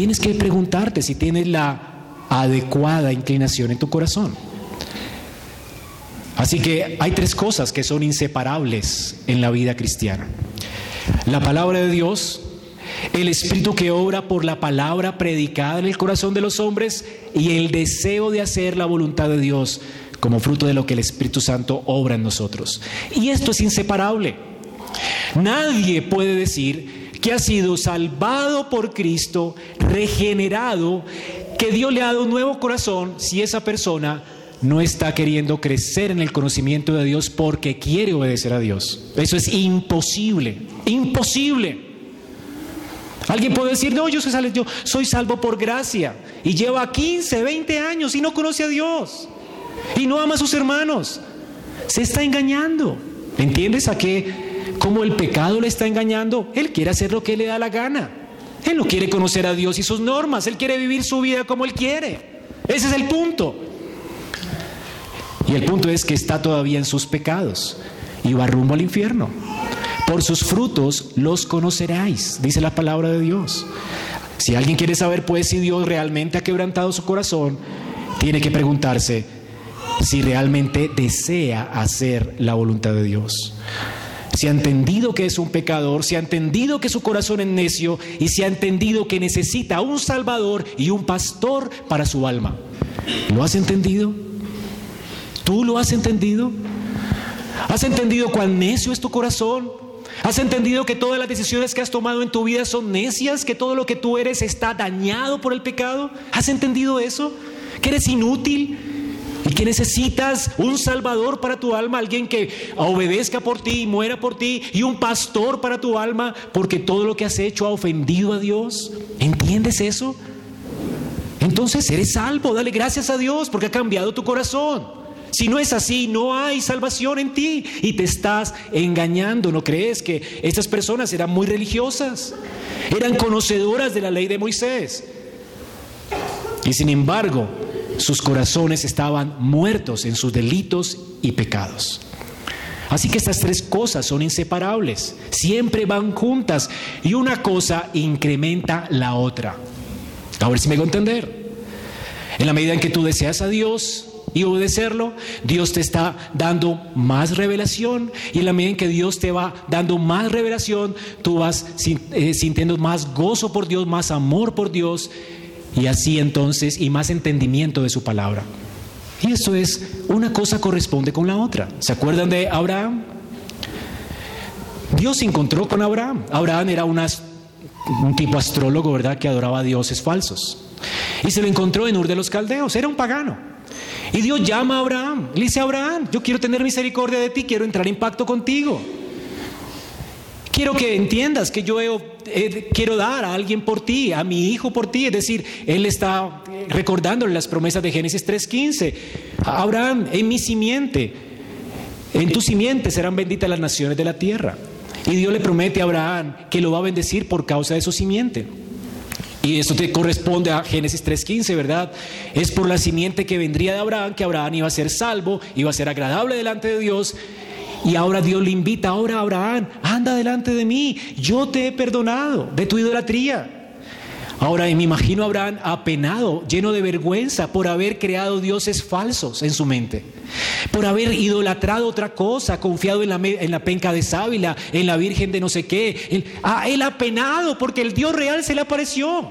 Tienes que preguntarte si tienes la adecuada inclinación en tu corazón. Así que hay tres cosas que son inseparables en la vida cristiana. La palabra de Dios, el espíritu que obra por la palabra predicada en el corazón de los hombres y el deseo de hacer la voluntad de Dios como fruto de lo que el Espíritu Santo obra en nosotros. Y esto es inseparable. Nadie puede decir que ha sido salvado por Cristo, regenerado, que Dios le ha dado un nuevo corazón si esa persona no está queriendo crecer en el conocimiento de Dios porque quiere obedecer a Dios. Eso es imposible, imposible. Alguien puede decir, no, yo soy, salvo, yo soy salvo por gracia y lleva 15, 20 años y no conoce a Dios y no ama a sus hermanos. Se está engañando. ¿Entiendes a qué? Como el pecado le está engañando, él quiere hacer lo que le da la gana. Él no quiere conocer a Dios y sus normas, Él quiere vivir su vida como Él quiere. Ese es el punto. Y el punto es que está todavía en sus pecados y va rumbo al infierno. Por sus frutos los conoceráis, dice la palabra de Dios. Si alguien quiere saber pues si Dios realmente ha quebrantado su corazón, tiene que preguntarse si realmente desea hacer la voluntad de Dios. Si ha entendido que es un pecador, si ha entendido que su corazón es necio y si ha entendido que necesita un Salvador y un pastor para su alma. ¿Lo has entendido? ¿Tú lo has entendido? ¿Has entendido cuán necio es tu corazón? ¿Has entendido que todas las decisiones que has tomado en tu vida son necias? ¿Que todo lo que tú eres está dañado por el pecado? ¿Has entendido eso? ¿Que eres inútil? ¿Y que necesitas un salvador para tu alma? Alguien que obedezca por ti y muera por ti. Y un pastor para tu alma porque todo lo que has hecho ha ofendido a Dios. ¿Entiendes eso? Entonces eres salvo. Dale gracias a Dios porque ha cambiado tu corazón. Si no es así, no hay salvación en ti y te estás engañando. ¿No crees que estas personas eran muy religiosas? Eran conocedoras de la ley de Moisés. Y sin embargo, sus corazones estaban muertos en sus delitos y pecados. Así que estas tres cosas son inseparables, siempre van juntas y una cosa incrementa la otra. A ver si me hago entender. En la medida en que tú deseas a Dios, y obedecerlo, Dios te está dando más revelación y en la medida en que Dios te va dando más revelación, tú vas eh, sintiendo más gozo por Dios, más amor por Dios y así entonces y más entendimiento de su palabra. Y eso es, una cosa corresponde con la otra. ¿Se acuerdan de Abraham? Dios se encontró con Abraham. Abraham era un tipo astrólogo, ¿verdad?, que adoraba a dioses falsos. Y se lo encontró en Ur de los Caldeos, era un pagano. Y Dios llama a Abraham. Le dice Abraham, yo quiero tener misericordia de ti, quiero entrar en pacto contigo. Quiero que entiendas que yo quiero dar a alguien por ti, a mi hijo por ti. Es decir, él está recordándole las promesas de Génesis 3.15. Abraham, en mi simiente, en tu simiente serán benditas las naciones de la tierra. Y Dios le promete a Abraham que lo va a bendecir por causa de su simiente. Y esto te corresponde a Génesis 3.15, ¿verdad? Es por la simiente que vendría de Abraham, que Abraham iba a ser salvo, iba a ser agradable delante de Dios. Y ahora Dios le invita, ahora Abraham, anda delante de mí, yo te he perdonado de tu idolatría. Ahora me imagino a Abraham apenado, lleno de vergüenza por haber creado dioses falsos en su mente, por haber idolatrado otra cosa, confiado en la, en la penca de sábila, en la virgen de no sé qué. Él, ah, él apenado porque el Dios real se le apareció.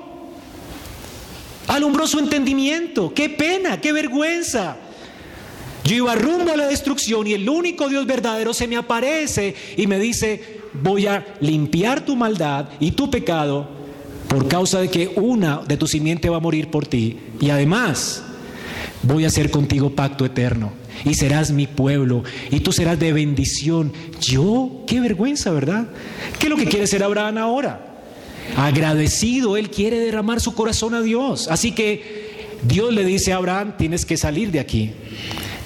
Alumbró su entendimiento. Qué pena, qué vergüenza. Yo iba rumbo a la destrucción y el único Dios verdadero se me aparece y me dice, voy a limpiar tu maldad y tu pecado por causa de que una de tu simiente va a morir por ti. Y además, voy a hacer contigo pacto eterno. Y serás mi pueblo. Y tú serás de bendición. Yo, qué vergüenza, ¿verdad? ¿Qué es lo que quiere ser Abraham ahora? Agradecido, él quiere derramar su corazón a Dios. Así que Dios le dice a Abraham, tienes que salir de aquí,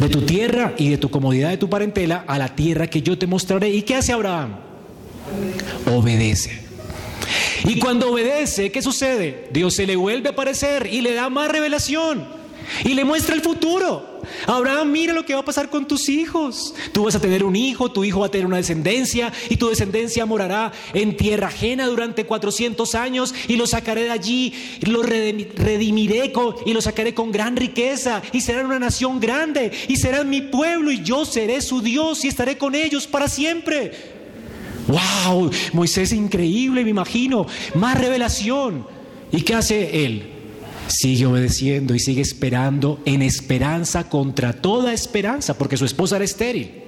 de tu tierra y de tu comodidad de tu parentela a la tierra que yo te mostraré. ¿Y qué hace Abraham? Obedece. Y cuando obedece, ¿qué sucede? Dios se le vuelve a aparecer y le da más revelación y le muestra el futuro. Abraham, mira lo que va a pasar con tus hijos. Tú vas a tener un hijo, tu hijo va a tener una descendencia y tu descendencia morará en tierra ajena durante 400 años y lo sacaré de allí, lo redimiré y lo sacaré con gran riqueza y serán una nación grande y serán mi pueblo y yo seré su Dios y estaré con ellos para siempre. ¡Wow! Moisés increíble, me imagino. Más revelación. ¿Y qué hace él? Sigue obedeciendo y sigue esperando en esperanza contra toda esperanza, porque su esposa era estéril.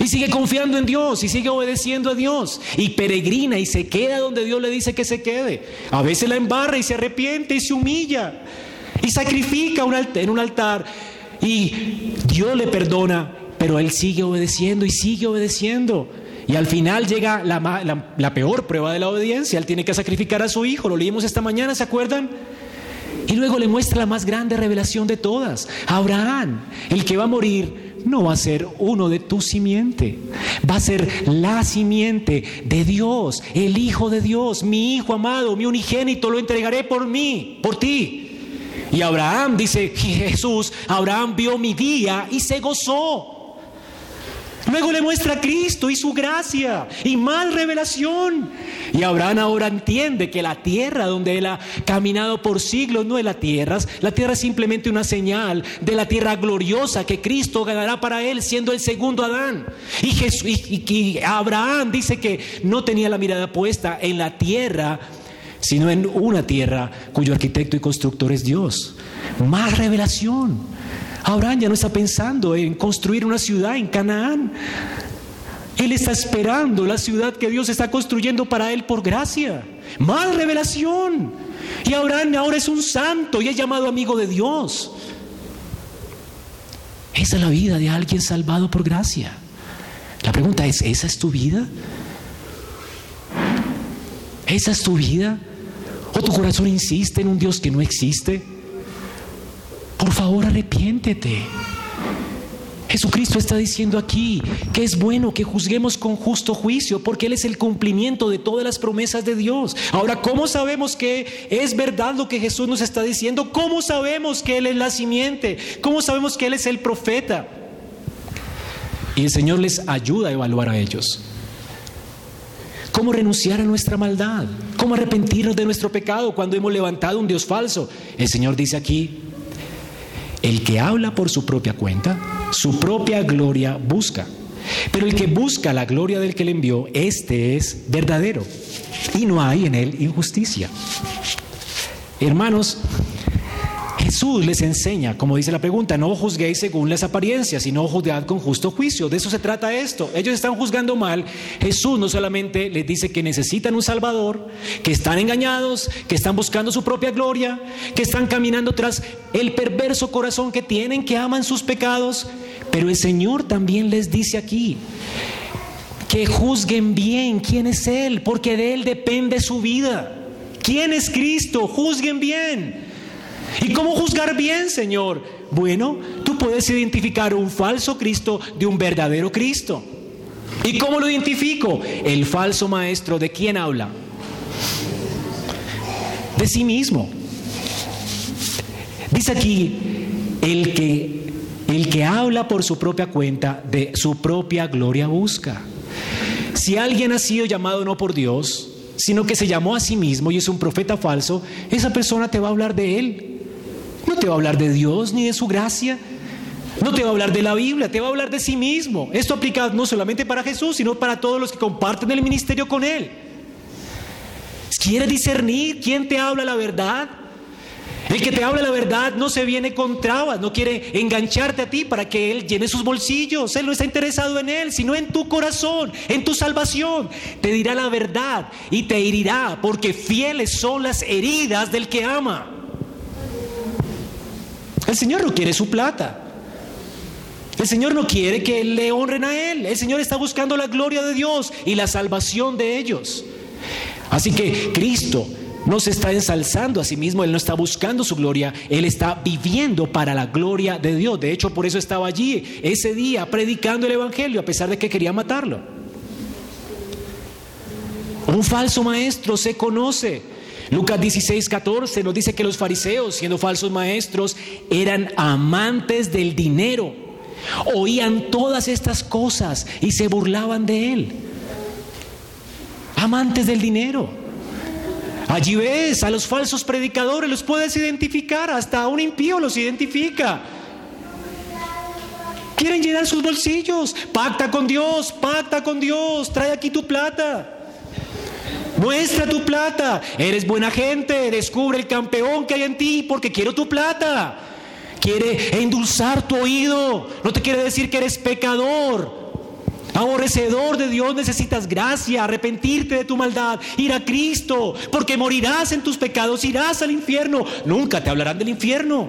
Y sigue confiando en Dios y sigue obedeciendo a Dios. Y peregrina y se queda donde Dios le dice que se quede. A veces la embarra y se arrepiente y se humilla. Y sacrifica en un altar. Y Dios le perdona, pero él sigue obedeciendo y sigue obedeciendo. Y al final llega la, peor prueba de la obediencia. Él tiene que sacrificar a su hijo. Lo leímos esta mañana, ¿se acuerdan? Y luego le muestra la más grande revelación de todas. Abraham, el que va a morir, no va a ser uno de tu simiente, va a ser la simiente de Dios, el Hijo de Dios, mi Hijo amado, mi unigénito, lo entregaré por mí, por ti. Y Abraham, dice Jesús, Abraham vio mi día y se gozó. Luego le muestra a Cristo y su gracia y más revelación. Y Abraham ahora entiende que la tierra donde él ha caminado por siglos no es la tierra, la tierra es simplemente una señal de la tierra gloriosa que Cristo ganará para él siendo el segundo Adán. Y, Jesús, y Abraham dice que no tenía la mirada puesta en la tierra, sino en una tierra cuyo arquitecto y constructor es Dios. Más revelación. Abraham ya no está pensando en construir una ciudad en Canaán. Él está esperando la ciudad que Dios está construyendo para él por gracia. Más revelación. Y Abraham ahora es un santo y es llamado amigo de Dios. Esa es la vida de alguien salvado por gracia. La pregunta es, ¿esa es tu vida? ¿Esa es tu vida? ¿O tu corazón insiste en un Dios que no existe? Por favor, arrepiéntete. Jesucristo está diciendo aquí que es bueno que juzguemos con justo juicio porque Él es el cumplimiento de todas las promesas de Dios. Ahora, ¿cómo sabemos que es verdad lo que Jesús nos está diciendo? ¿Cómo sabemos que Él es la simiente? ¿Cómo sabemos que Él es el profeta? Y el Señor les ayuda a evaluar a ellos. ¿Cómo renunciar a nuestra maldad? ¿Cómo arrepentirnos de nuestro pecado cuando hemos levantado un Dios falso? El Señor dice aquí, el que habla por su propia cuenta, su propia gloria busca. Pero el que busca la gloria del que le envió, este es verdadero. Y no hay en él injusticia. Hermanos, Jesús les enseña, como dice la pregunta, no juzguéis según las apariencias, sino juzgad con justo juicio. De eso se trata esto. Ellos están juzgando mal. Jesús no solamente les dice que necesitan un Salvador, que están engañados, que están buscando su propia gloria, que están caminando tras el perverso corazón que tienen, que aman sus pecados, pero el Señor también les dice aquí, que juzguen bien quién es Él, porque de Él depende su vida. ¿Quién es Cristo? Juzguen bien. ¿Y cómo juzgar bien, Señor? Bueno, tú puedes identificar un falso Cristo de un verdadero Cristo. ¿Y cómo lo identifico? El falso maestro, ¿de quién habla? De sí mismo. Dice aquí, el que, el que habla por su propia cuenta, de su propia gloria busca. Si alguien ha sido llamado no por Dios, sino que se llamó a sí mismo y es un profeta falso, esa persona te va a hablar de él no te va a hablar de Dios ni de su gracia. No te va a hablar de la Biblia, te va a hablar de sí mismo. Esto aplica no solamente para Jesús, sino para todos los que comparten el ministerio con Él. ¿Quiere discernir quién te habla la verdad? El que te habla la verdad no se viene con trabas, no quiere engancharte a ti para que Él llene sus bolsillos. Él no está interesado en Él, sino en tu corazón, en tu salvación. Te dirá la verdad y te herirá, porque fieles son las heridas del que ama. El Señor no quiere su plata. El Señor no quiere que le honren a Él. El Señor está buscando la gloria de Dios y la salvación de ellos. Así que Cristo no se está ensalzando a sí mismo, Él no está buscando su gloria, Él está viviendo para la gloria de Dios. De hecho, por eso estaba allí ese día predicando el Evangelio, a pesar de que quería matarlo. Un falso maestro se conoce. Lucas 16, 14 nos dice que los fariseos, siendo falsos maestros, eran amantes del dinero. Oían todas estas cosas y se burlaban de él. Amantes del dinero. Allí ves a los falsos predicadores, los puedes identificar, hasta un impío los identifica. Quieren llenar sus bolsillos. Pacta con Dios, pacta con Dios, trae aquí tu plata. Muestra tu plata. Eres buena gente. Descubre el campeón que hay en ti porque quiero tu plata. Quiere endulzar tu oído. No te quiere decir que eres pecador. Aborrecedor de Dios, necesitas gracia, arrepentirte de tu maldad, ir a Cristo, porque morirás en tus pecados, irás al infierno. Nunca te hablarán del infierno.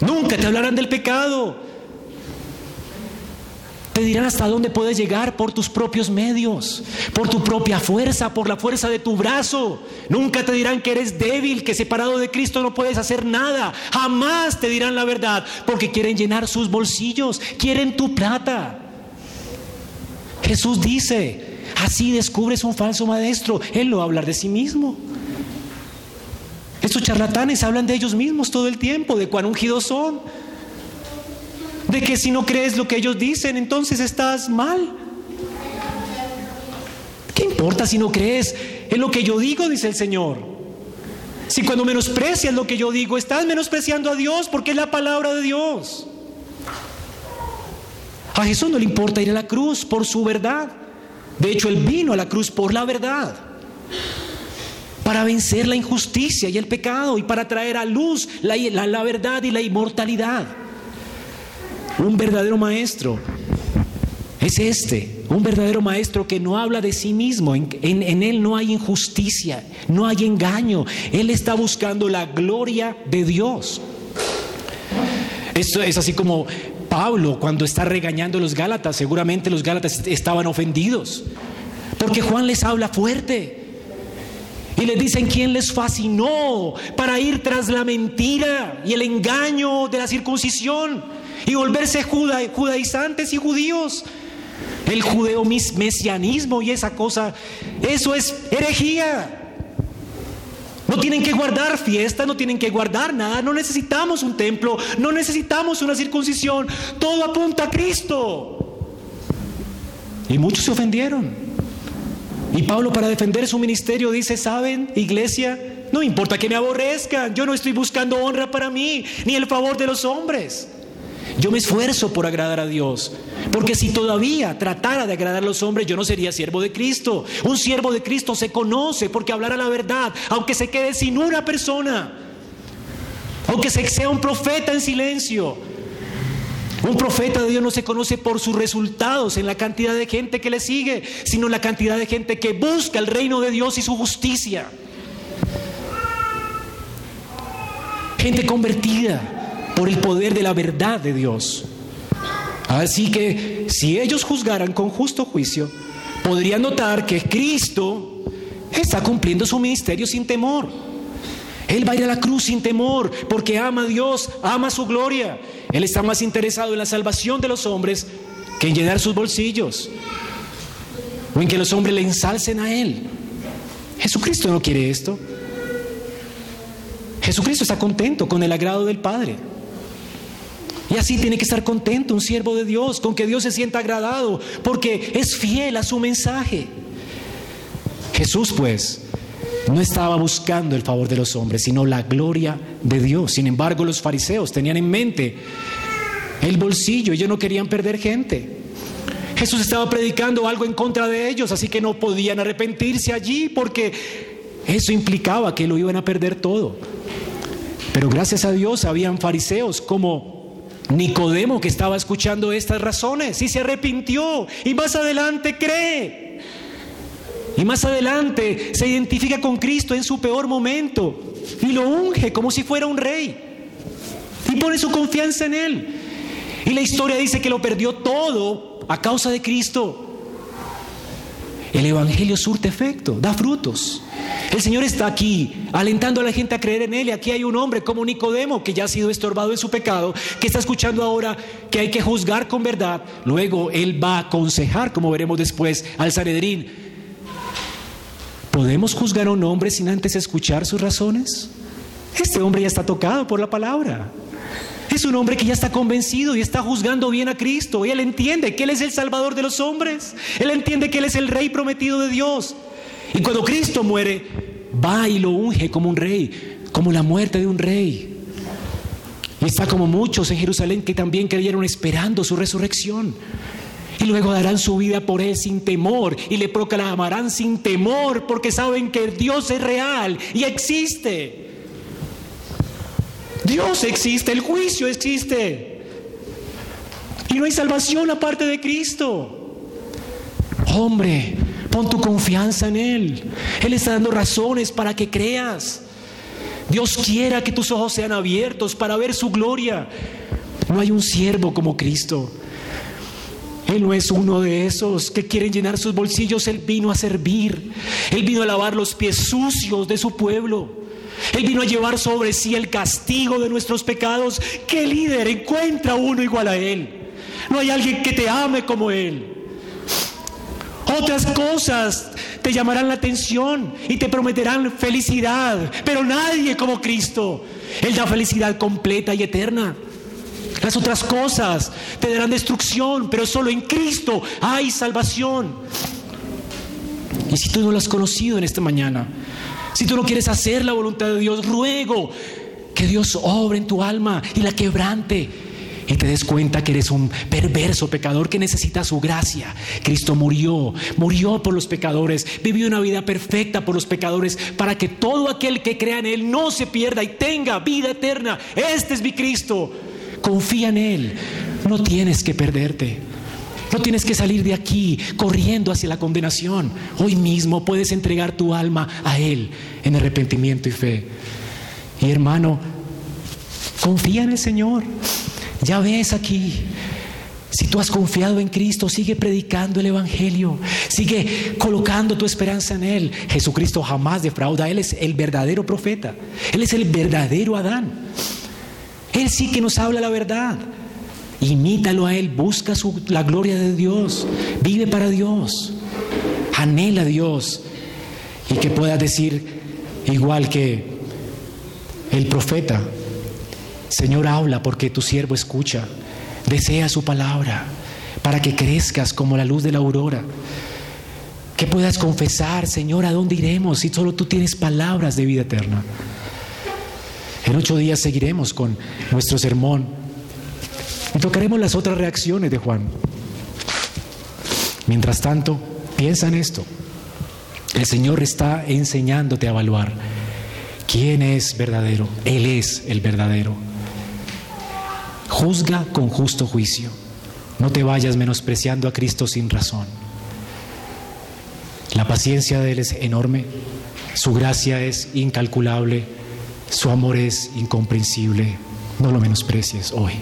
Nunca te hablarán del pecado. Te dirán hasta dónde puedes llegar por tus propios medios, por tu propia fuerza, por la fuerza de tu brazo. Nunca te dirán que eres débil, que separado de Cristo no puedes hacer nada. Jamás te dirán la verdad, porque quieren llenar sus bolsillos, quieren tu plata. Jesús dice, así descubres un falso maestro. Él no va a hablar de sí mismo. Estos charlatanes hablan de ellos mismos todo el tiempo, de cuán ungidos son de que si no crees lo que ellos dicen, entonces estás mal. ¿Qué importa si no crees en lo que yo digo, dice el Señor? Si cuando menosprecias lo que yo digo, estás menospreciando a Dios porque es la palabra de Dios. A Jesús no le importa ir a la cruz por su verdad. De hecho, Él vino a la cruz por la verdad. Para vencer la injusticia y el pecado y para traer a luz la, la verdad y la inmortalidad. Un verdadero maestro es este, un verdadero maestro que no habla de sí mismo, en, él no hay injusticia, no hay engaño, él está buscando la gloria de Dios. Esto es así como Pablo cuando está regañando a los Gálatas, seguramente los Gálatas estaban ofendidos, porque Juan les habla fuerte. Y les dicen quién les fascinó para ir tras la mentira y el engaño de la circuncisión y volverse judaizantes y judíos. El judeo mesianismo y esa cosa, eso es herejía. No tienen que guardar fiesta, no tienen que guardar nada, no necesitamos un templo, no necesitamos una circuncisión, todo apunta a Cristo. Y muchos se ofendieron. Y Pablo para defender su ministerio dice, ¿saben, iglesia? No importa que me aborrezcan, yo no estoy buscando honra para mí, ni el favor de los hombres. Yo me esfuerzo por agradar a Dios. Porque si todavía tratara de agradar a los hombres, yo no sería siervo de Cristo. Un siervo de Cristo se conoce porque hablará la verdad, aunque se quede sin una persona. Aunque sea un profeta en silencio. Un profeta de Dios no se conoce por sus resultados en la cantidad de gente que le sigue, sino en la cantidad de gente que busca el reino de Dios y su justicia. Gente convertida por el poder de la verdad de Dios. Así que si ellos juzgaran con justo juicio, podrían notar que Cristo está cumpliendo su ministerio sin temor. Él va a ir a la cruz sin temor porque ama a Dios, ama su gloria. Él está más interesado en la salvación de los hombres que en llenar sus bolsillos o en que los hombres le ensalcen a Él. Jesucristo no quiere esto. Jesucristo está contento con el agrado del Padre. Y así tiene que estar contento un siervo de Dios, con que Dios se sienta agradado, porque es fiel a su mensaje. Jesús pues no estaba buscando el favor de los hombres, sino la gloria de Dios. Sin embargo, los fariseos tenían en mente el bolsillo, ellos no querían perder gente. Jesús estaba predicando algo en contra de ellos, así que no podían arrepentirse allí porque eso implicaba que lo iban a perder todo. Pero gracias a Dios habían fariseos como Nicodemo que estaba escuchando estas razones y se arrepintió y más adelante cree. Y más adelante se identifica con Cristo en su peor momento y lo unge como si fuera un rey. Y pone su confianza en Él. Y la historia dice que lo perdió todo a causa de Cristo. El Evangelio surte efecto, da frutos. El Señor está aquí alentando a la gente a creer en Él. Y aquí hay un hombre como Nicodemo que ya ha sido estorbado en su pecado, que está escuchando ahora que hay que juzgar con verdad. Luego Él va a aconsejar, como veremos después, al Sanedrín. ¿Podemos juzgar a un hombre sin antes escuchar sus razones? Este hombre ya está tocado por la palabra. Es un hombre que ya está convencido y está juzgando bien a Cristo. Y él entiende que Él es el Salvador de los hombres. Él entiende que Él es el Rey prometido de Dios. Y cuando Cristo muere, va y lo unge como un rey, como la muerte de un rey. Y está como muchos en Jerusalén que también creyeron esperando su resurrección. Y luego darán su vida por Él sin temor y le proclamarán sin temor porque saben que Dios es real y existe. Dios existe, el juicio existe. Y no hay salvación aparte de Cristo. Hombre, Pon tu confianza en Él. Él está dando razones para que creas. Dios quiera que tus ojos sean abiertos para ver su gloria. No hay un siervo como Cristo. Él no es uno de esos que quieren llenar sus bolsillos. Él vino a servir. Él vino a lavar los pies sucios de su pueblo. Él vino a llevar sobre sí el castigo de nuestros pecados. ¿Qué líder encuentra uno igual a Él? No hay alguien que te ame como Él. Otras cosas te llamarán la atención y te prometerán felicidad, pero nadie como Cristo. Él da felicidad completa y eterna. Las otras cosas te darán destrucción, pero solo en Cristo hay salvación. Y si tú no lo has conocido en esta mañana, si tú no quieres hacer la voluntad de Dios, ruego que Dios obre en tu alma y la quebrante y te des cuenta que eres un perverso pecador que necesita su gracia. Cristo murió, murió por los pecadores, vivió una vida perfecta por los pecadores para que todo aquel que crea en Él no se pierda y tenga vida eterna. Este es mi Cristo. Confía en Él. No tienes que perderte. No tienes que salir de aquí corriendo hacia la condenación. Hoy mismo puedes entregar tu alma a Él en arrepentimiento y fe. Y hermano, confía en el Señor. Ya ves aquí. Si tú has confiado en Cristo, sigue predicando el Evangelio, sigue colocando tu esperanza en Él. Jesucristo jamás defrauda, Él es el verdadero profeta, Él es el verdadero Adán. Él sí que nos habla la verdad. Imítalo a Él, busca la gloria de Dios, vive para Dios, anhela a Dios y que puedas decir igual que el profeta, Señor, habla porque tu siervo escucha. Desea su palabra para que crezcas como la luz de la aurora. Que puedas confesar, Señor, ¿a dónde iremos si solo tú tienes palabras de vida eterna? En ocho días seguiremos con nuestro sermón y tocaremos las otras reacciones de Juan. Mientras tanto, piensa en esto. El Señor está enseñándote a evaluar quién es verdadero. Él es el verdadero. Juzga con justo juicio. No te vayas menospreciando a Cristo sin razón. La paciencia de Él es enorme, su gracia es incalculable, su amor es incomprensible. No lo menosprecies hoy.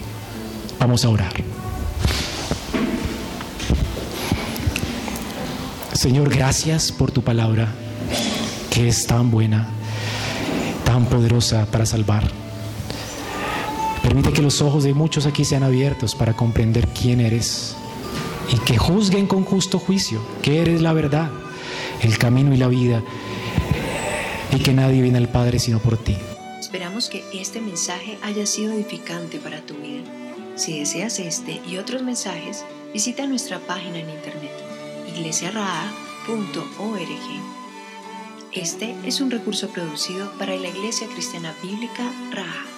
Vamos a orar. Señor, gracias por tu palabra, que es tan buena, tan poderosa para salvar. Permite que los ojos de muchos aquí sean abiertos para comprender quién eres y que juzguen con justo juicio que eres la verdad, el camino y la vida y que nadie viene al Padre sino por ti. Esperamos que este mensaje haya sido edificante para tu vida. Si deseas este y otros mensajes, visita nuestra página en internet iglesiaraa.org. Este es un recurso producido para la Iglesia Cristiana Bíblica Raha.